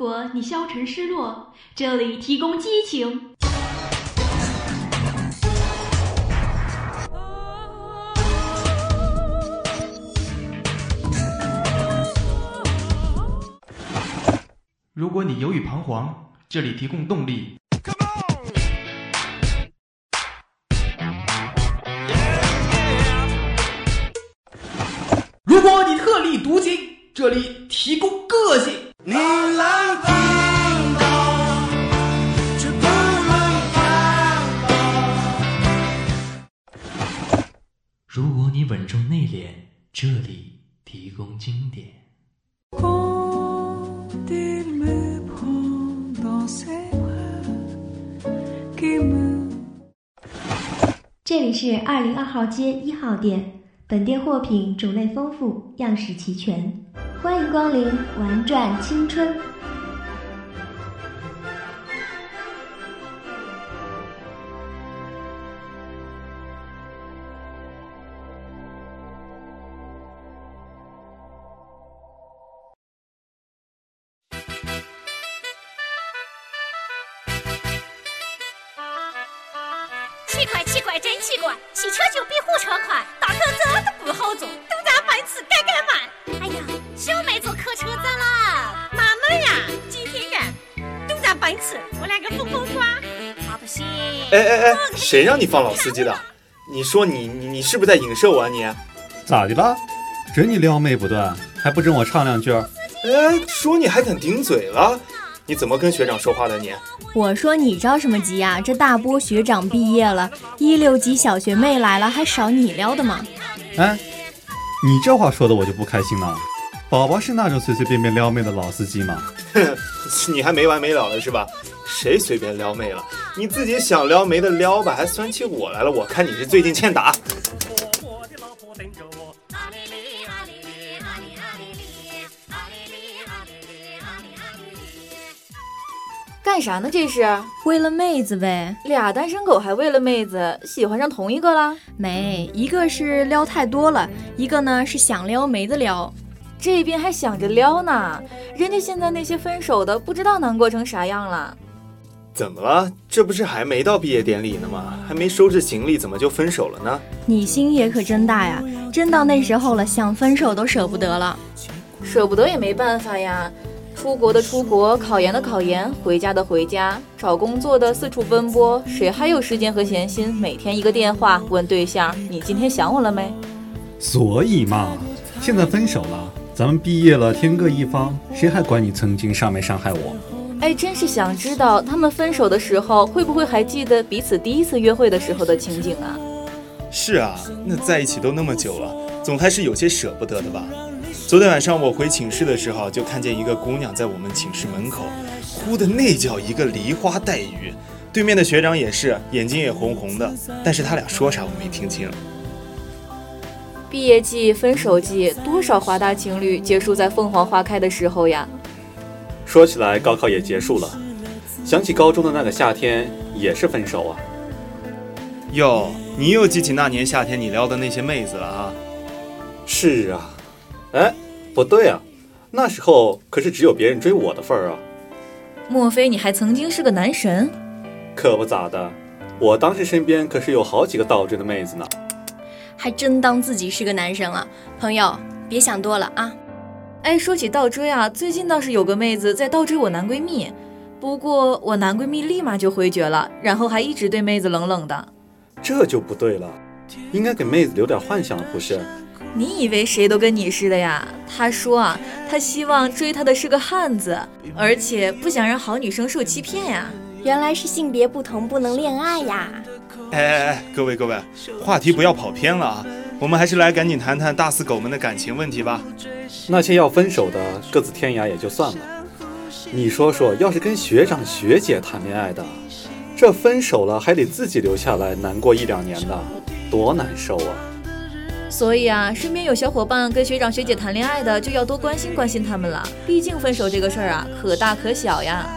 果你消沉失落，这里提供激情。如果你犹豫彷徨，这里提供动力。如果你特立独行，这里提供号街一号店，本店货品种类丰富，样式齐全，欢迎光临，玩转青春。奇怪奇怪真奇怪，汽车就比火车快，大客车都不好坐，都咱班次改改慢。哎呀，小妹坐客车咋啦？纳闷呀，今天干，都在奔驰，我两个疯疯耍，他不行。哎哎哎，谁让你放老司机的？你说你你你是不是在影射我啊你？咋的了？真你撩妹不断，还不准我唱两句？哎，说你还敢顶嘴了？你怎么跟学长说话的你？我说你着什么急呀？这大波学长毕业了，一六级小学妹来了，还少你撩的吗？哎，你这话说的我就不开心了。宝宝是那种随随便便撩妹的老司机吗？哼，你还没完没了了是吧？谁随便撩妹了？你自己想撩没得撩吧，还酸起我来了。我看你是最近欠打。干啥呢？这是为了妹子呗。俩单身狗还为了妹子，喜欢上同一个了？没，一个是撩太多了，一个呢是想撩没得撩。这边还想着撩呢，人家现在那些分手的不知道难过成啥样了。怎么了？这不是还没到毕业典礼呢吗？还没收拾行李，怎么就分手了呢？你心也可真大呀！真到那时候了，想分手都舍不得了。舍不得也没办法呀。出国的出国，考研的考研，回家的回家，找工作的四处奔波，谁还有时间和闲心每天一个电话问对象你今天想我了没？所以嘛，现在分手了，咱们毕业了，天各一方，谁还管你曾经伤没伤害我？哎，真是想知道他们分手的时候会不会还记得彼此第一次约会的时候的情景啊？是啊，那在一起都那么久了，总还是有些舍不得的吧。昨天晚上我回寝室的时候，就看见一个姑娘在我们寝室门口，哭的那叫一个梨花带雨。对面的学长也是，眼睛也红红的，但是他俩说啥我没听清。毕业季、分手季，多少华大情侣结束在凤凰花开的时候呀！说起来，高考也结束了，想起高中的那个夏天，也是分手啊。哟，你又记起那年夏天你撩的那些妹子了啊？是啊。哎，不对啊，那时候可是只有别人追我的份儿啊。莫非你还曾经是个男神？可不咋的，我当时身边可是有好几个倒追的妹子呢。还真当自己是个男神了，朋友，别想多了啊。哎，说起倒追啊，最近倒是有个妹子在倒追我男闺蜜，不过我男闺蜜立马就回绝了，然后还一直对妹子冷冷的。这就不对了，应该给妹子留点幻想，不是？你以为谁都跟你似的呀？他说啊，他希望追他的是个汉子，而且不想让好女生受欺骗呀。原来是性别不同不能恋爱呀！哎哎哎，各位各位，话题不要跑偏了啊！我们还是来赶紧谈谈大四狗们的感情问题吧。那些要分手的各自天涯也就算了，你说说，要是跟学长学姐谈恋爱的，这分手了还得自己留下来难过一两年的，多难受啊！所以啊，身边有小伙伴跟学长学姐谈恋爱的，就要多关心关心他们了。毕竟分手这个事儿啊，可大可小呀。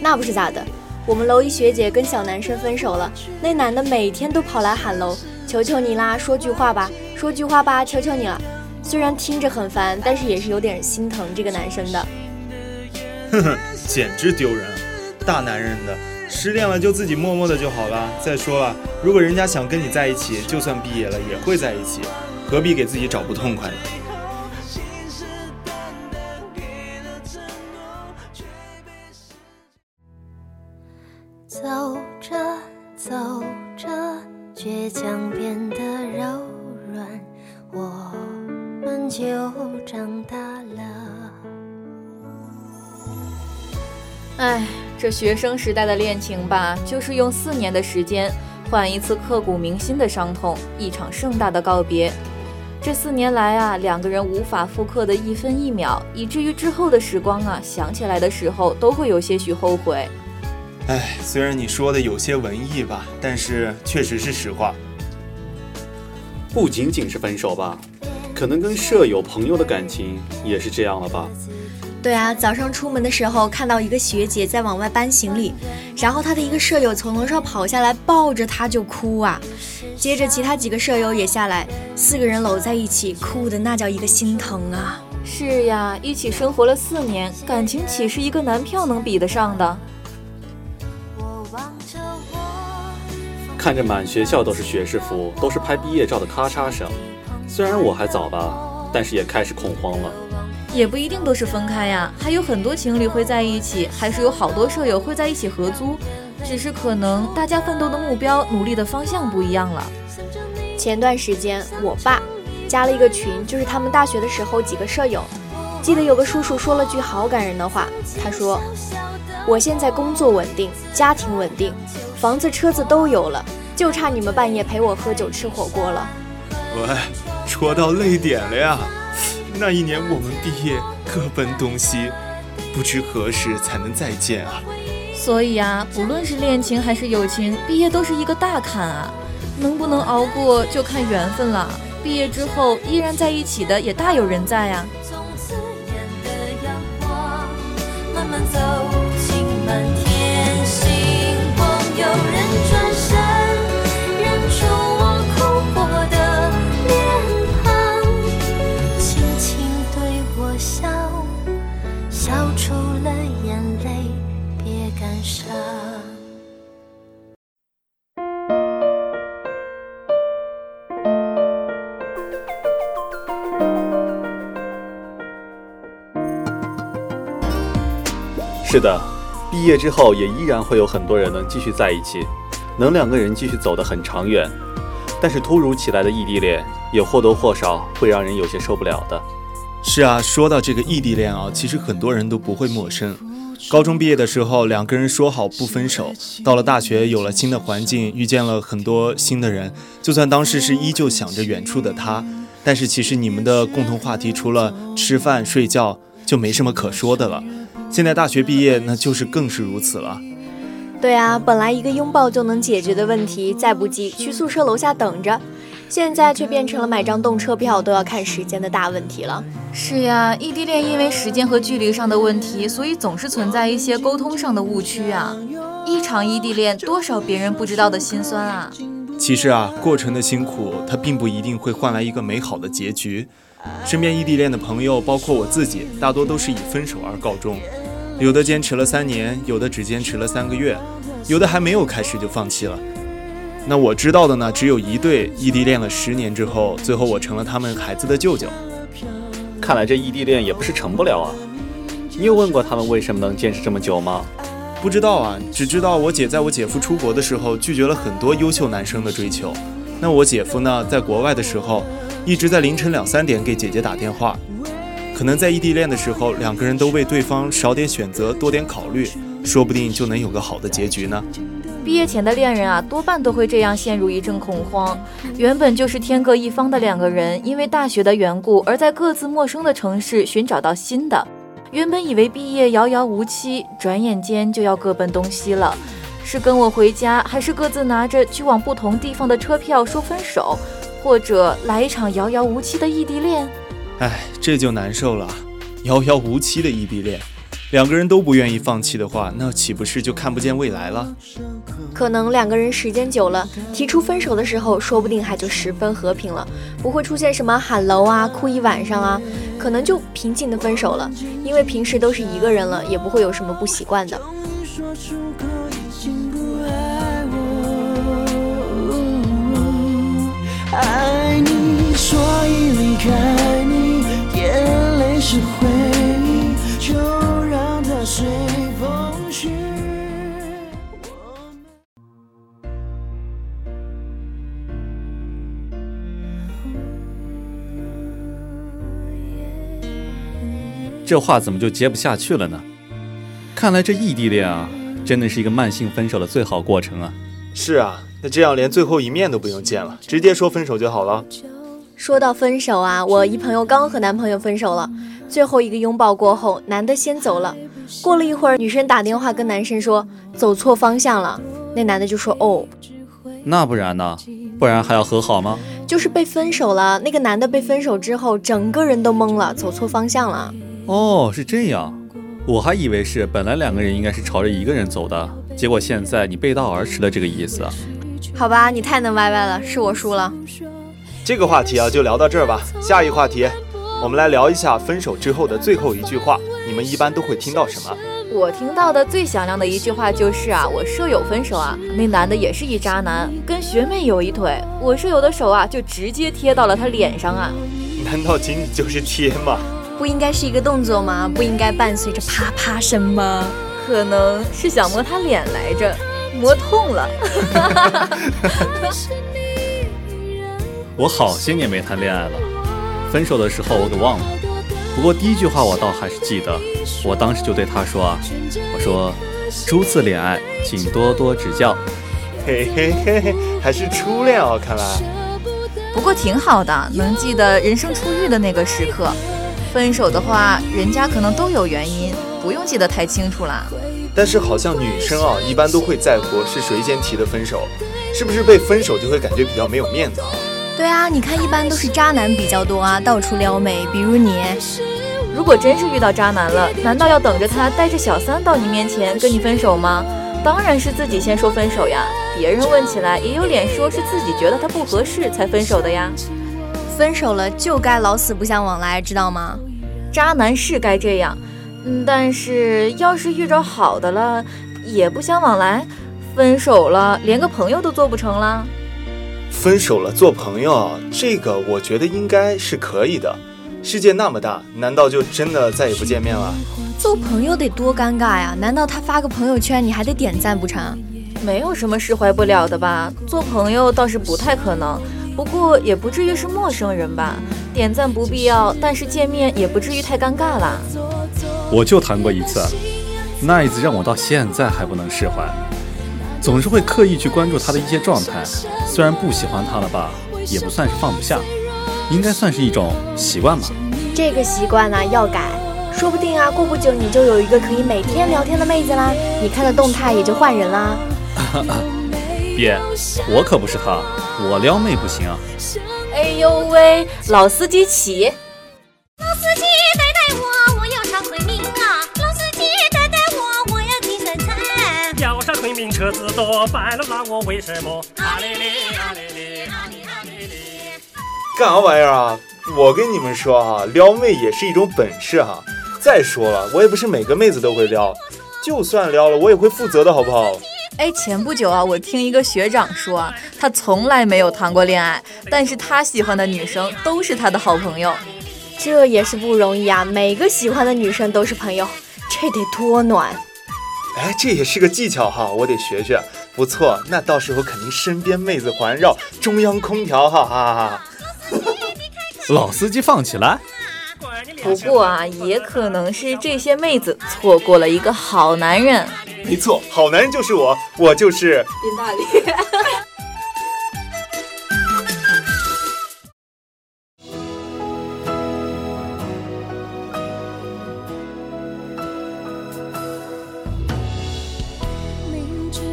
那不是咋的，我们楼一学姐跟小男生分手了，那男的每天都跑来喊楼，求求你啦，说句话吧，说句话吧，求求你了。虽然听着很烦，但是也是有点心疼这个男生的。哼哼，简直丢人！大男人的，失恋了就自己默默的就好了。再说了，如果人家想跟你在一起，就算毕业了也会在一起，何必给自己找不痛快呢？哎，这学生时代的恋情吧，就是用四年的时间换一次刻骨铭心的伤痛，一场盛大的告别。这四年来啊，两个人无法复刻的一分一秒，以至于之后的时光啊，想起来的时候都会有些许后悔。唉，虽然你说的有些文艺吧，但是确实是实话。不仅仅是分手吧，可能跟舍友、朋友的感情也是这样了吧。对啊，早上出门的时候看到一个学姐在往外搬行李，然后她的一个舍友从楼上跑下来抱着她就哭啊，接着其他几个舍友也下来，四个人搂在一起哭的那叫一个心疼啊。是呀，一起生活了四年，感情岂是一个男票能比得上的？看着满学校都是学士服，都是拍毕业照的咔嚓声，虽然我还早吧，但是也开始恐慌了。也不一定都是分开呀，还有很多情侣会在一起，还是有好多舍友会在一起合租，只是可能大家奋斗的目标、努力的方向不一样了。前段时间，我爸加了一个群，就是他们大学的时候几个舍友。记得有个叔叔说了句好感人的话，他说：“我现在工作稳定，家庭稳定，房子车子都有了，就差你们半夜陪我喝酒吃火锅了。”喂，戳到泪点了呀！那一年我们毕业各奔东西，不知何时才能再见啊！所以啊，不论是恋情还是友情，毕业都是一个大坎啊，能不能熬过就看缘分了。毕业之后依然在一起的也大有人在啊。是的，毕业之后也依然会有很多人能继续在一起，能两个人继续走得很长远。但是突如其来的异地恋也或多或少会让人有些受不了的。是啊，说到这个异地恋啊，其实很多人都不会陌生。高中毕业的时候，两个人说好不分手，到了大学有了新的环境，遇见了很多新的人。就算当时是依旧想着远处的他，但是其实你们的共同话题除了吃饭睡觉，就没什么可说的了。现在大学毕业，那就是更是如此了。对啊，本来一个拥抱就能解决的问题，再不济去宿舍楼下等着，现在却变成了买张动车票都要看时间的大问题了。是呀，异地恋因为时间和距离上的问题，所以总是存在一些沟通上的误区啊。一场异地恋，多少别人不知道的心酸啊。其实啊，过程的辛苦，它并不一定会换来一个美好的结局。身边异地恋的朋友，包括我自己，大多都是以分手而告终。有的坚持了三年，有的只坚持了三个月，有的还没有开始就放弃了。那我知道的呢，只有一对异地恋了十年之后，最后我成了他们孩子的舅舅。看来这异地恋也不是成不了啊。你有问过他们为什么能坚持这么久吗？不知道啊，只知道我姐在我姐夫出国的时候拒绝了很多优秀男生的追求。那我姐夫呢，在国外的时候，一直在凌晨两三点给姐姐打电话。可能在异地恋的时候，两个人都为对方少点选择，多点考虑，说不定就能有个好的结局呢。毕业前的恋人啊，多半都会这样陷入一阵恐慌。原本就是天各一方的两个人，因为大学的缘故，而在各自陌生的城市寻找到新的。原本以为毕业遥遥无期，转眼间就要各奔东西了。是跟我回家，还是各自拿着去往不同地方的车票说分手，或者来一场遥遥无期的异地恋？哎，这就难受了，遥遥无期的异地恋，两个人都不愿意放弃的话，那岂不是就看不见未来了？可能两个人时间久了，提出分手的时候，说不定还就十分和平了，不会出现什么喊楼啊、哭一晚上啊，可能就平静的分手了，因为平时都是一个人了，也不会有什么不习惯的。爱你，所以离开你，眼泪是回忆，就让它随风去。这话怎么就接不下去了呢？看来这异地恋啊，真的是一个慢性分手的最好过程啊。是啊，那这样连最后一面都不用见了，直接说分手就好了。说到分手啊，我一朋友刚和男朋友分手了，最后一个拥抱过后，男的先走了。过了一会儿，女生打电话跟男生说走错方向了，那男的就说哦，那不然呢？不然还要和好吗？就是被分手了。那个男的被分手之后，整个人都懵了，走错方向了。哦，是这样，我还以为是本来两个人应该是朝着一个人走的，结果现在你背道而驰的这个意思。好吧，你太能歪歪了，是我输了。这个话题啊，就聊到这儿吧。下一话题，我们来聊一下分手之后的最后一句话，你们一般都会听到什么？我听到的最响亮的一句话就是啊，我舍友分手啊，那男的也是一渣男，跟学妹有一腿，我舍友的手啊就直接贴到了他脸上啊。难道仅仅就是贴吗？不应该是一个动作吗？不应该伴随着啪啪声吗？可能是想摸他脸来着，摸痛了。我好些年没谈恋爱了，分手的时候我给忘了。不过第一句话我倒还是记得，我当时就对他说啊，我说初次恋爱请多多指教。嘿嘿嘿嘿，还是初恋哦，看来。不过挺好的，能记得人生初遇的那个时刻。分手的话，人家可能都有原因，不用记得太清楚啦。但是好像女生啊，一般都会在乎是谁先提的分手，是不是被分手就会感觉比较没有面子啊？对啊，你看一般都是渣男比较多啊，到处撩妹。比如你，如果真是遇到渣男了，难道要等着他带着小三到你面前跟你分手吗？当然是自己先说分手呀，别人问起来也有脸说是自己觉得他不合适才分手的呀。分手了就该老死不相往来，知道吗？渣男是该这样，嗯，但是要是遇着好的了，也不相往来，分手了连个朋友都做不成了。分手了做朋友，这个我觉得应该是可以的。世界那么大，难道就真的再也不见面了？做朋友得多尴尬呀！难道他发个朋友圈，你还得点赞不成？没有什么释怀不了的吧？做朋友倒是不太可能。不过也不至于是陌生人吧？点赞不必要，但是见面也不至于太尴尬啦。我就谈过一次，那一次让我到现在还不能释怀，总是会刻意去关注他的一些状态。虽然不喜欢他了吧，也不算是放不下，应该算是一种习惯吧。这个习惯呢要改，说不定啊，过不久你就有一个可以每天聊天的妹子啦，你看的动态也就换人啦。别，我可不是他，我撩妹不行啊！哎呦喂，老司机起！要上昆明车子多，白了拉我为什么？啊哩哩啊哩哩啊哩啊哩哩！干啥玩意儿啊？我跟你们说哈，撩妹也是一种本事哈。再说了，我也不是每个妹子都会撩，就算撩了，我也会负责的，好不好？哎，前不久啊，我听一个学长说，他从来没有谈过恋爱，但是他喜欢的女生都是他的好朋友，这也是不容易啊。每个喜欢的女生都是朋友，这得多暖！哎，这也是个技巧哈，我得学学。不错，那到时候肯定身边妹子环绕，中央空调，哈哈哈。哈老司机放起来。不过啊，也可能是这些妹子错过了一个好男人。没错，好男人就是我，我就是林大理。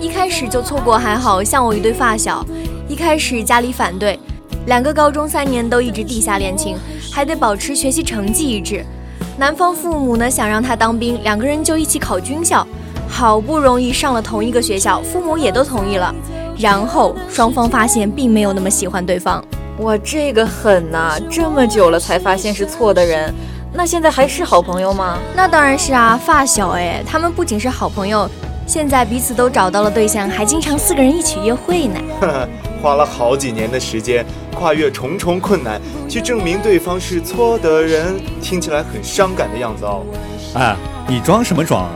一开始就错过还好像我一对发小，一开始家里反对，两个高中三年都一直地下恋情，还得保持学习成绩一致。男方父母呢想让他当兵，两个人就一起考军校，好不容易上了同一个学校，父母也都同意了。然后双方发现并没有那么喜欢对方。哇，这个狠呐！这么久了才发现是错的人，那现在还是好朋友吗？那当然是啊，发小哎，他们不仅是好朋友，现在彼此都找到了对象，还经常四个人一起约会呢。花了好几年的时间，跨越重重困难，去证明对方是错的人，听起来很伤感的样子哦。哎，你装什么装啊？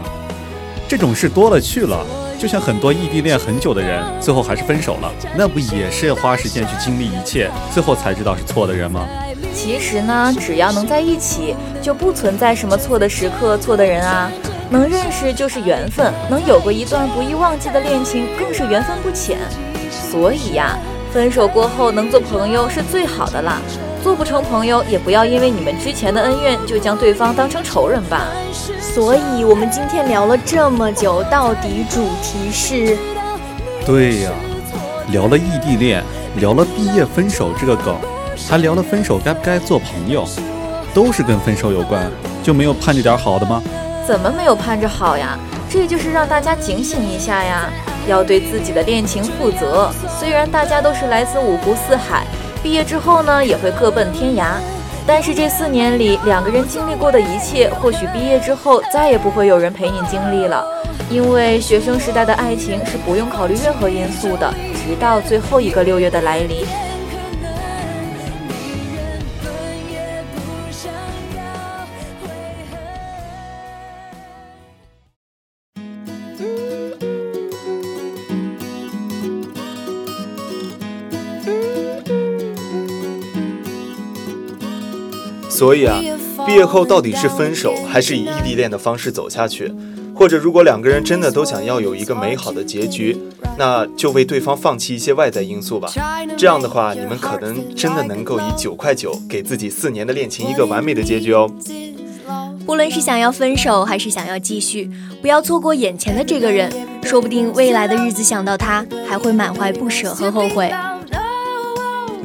这种事多了去了，就像很多异地恋很久的人，最后还是分手了，那不也是要花时间去经历一切，最后才知道是错的人吗？其实呢，只要能在一起，就不存在什么错的时刻、错的人啊。能认识就是缘分，能有过一段不易忘记的恋情，更是缘分不浅。所以呀，分手过后能做朋友是最好的啦。做不成朋友，也不要因为你们之前的恩怨就将对方当成仇人吧。所以，我们今天聊了这么久，到底主题是？对呀，聊了异地恋，聊了毕业分手这个梗，还聊了分手该不该做朋友，都是跟分手有关，就没有盼着点好的吗？怎么没有盼着好呀？这就是让大家警醒一下呀。要对自己的恋情负责。虽然大家都是来自五湖四海，毕业之后呢也会各奔天涯，但是这四年里两个人经历过的一切，或许毕业之后再也不会有人陪你经历了。因为学生时代的爱情是不用考虑任何因素的，直到最后一个六月的来临。所以啊，毕业后到底是分手，还是以异地恋的方式走下去？或者，如果两个人真的都想要有一个美好的结局，那就为对方放弃一些外在因素吧。这样的话，你们可能真的能够以九块九给自己四年的恋情一个完美的结局哦。不论是想要分手，还是想要继续，不要错过眼前的这个人，说不定未来的日子想到他，还会满怀不舍和后悔。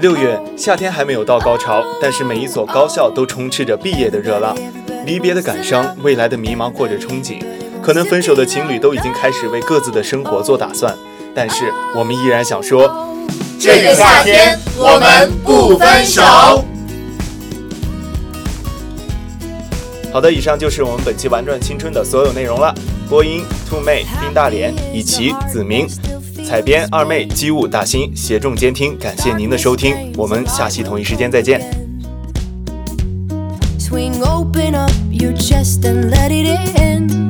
六月，夏天还没有到高潮，但是每一所高校都充斥着毕业的热浪，离别的感伤，未来的迷茫或者憧憬。可能分手的情侣都已经开始为各自的生活做打算，但是我们依然想说，这个夏天我们不分手。好的，以上就是我们本期玩转青春的所有内容了。播音：兔妹、冰大脸、以及、子明。采编二妹机务大新协众监听，感谢您的收听，我们下期同一时间再见。Swing open up your chest and let it in.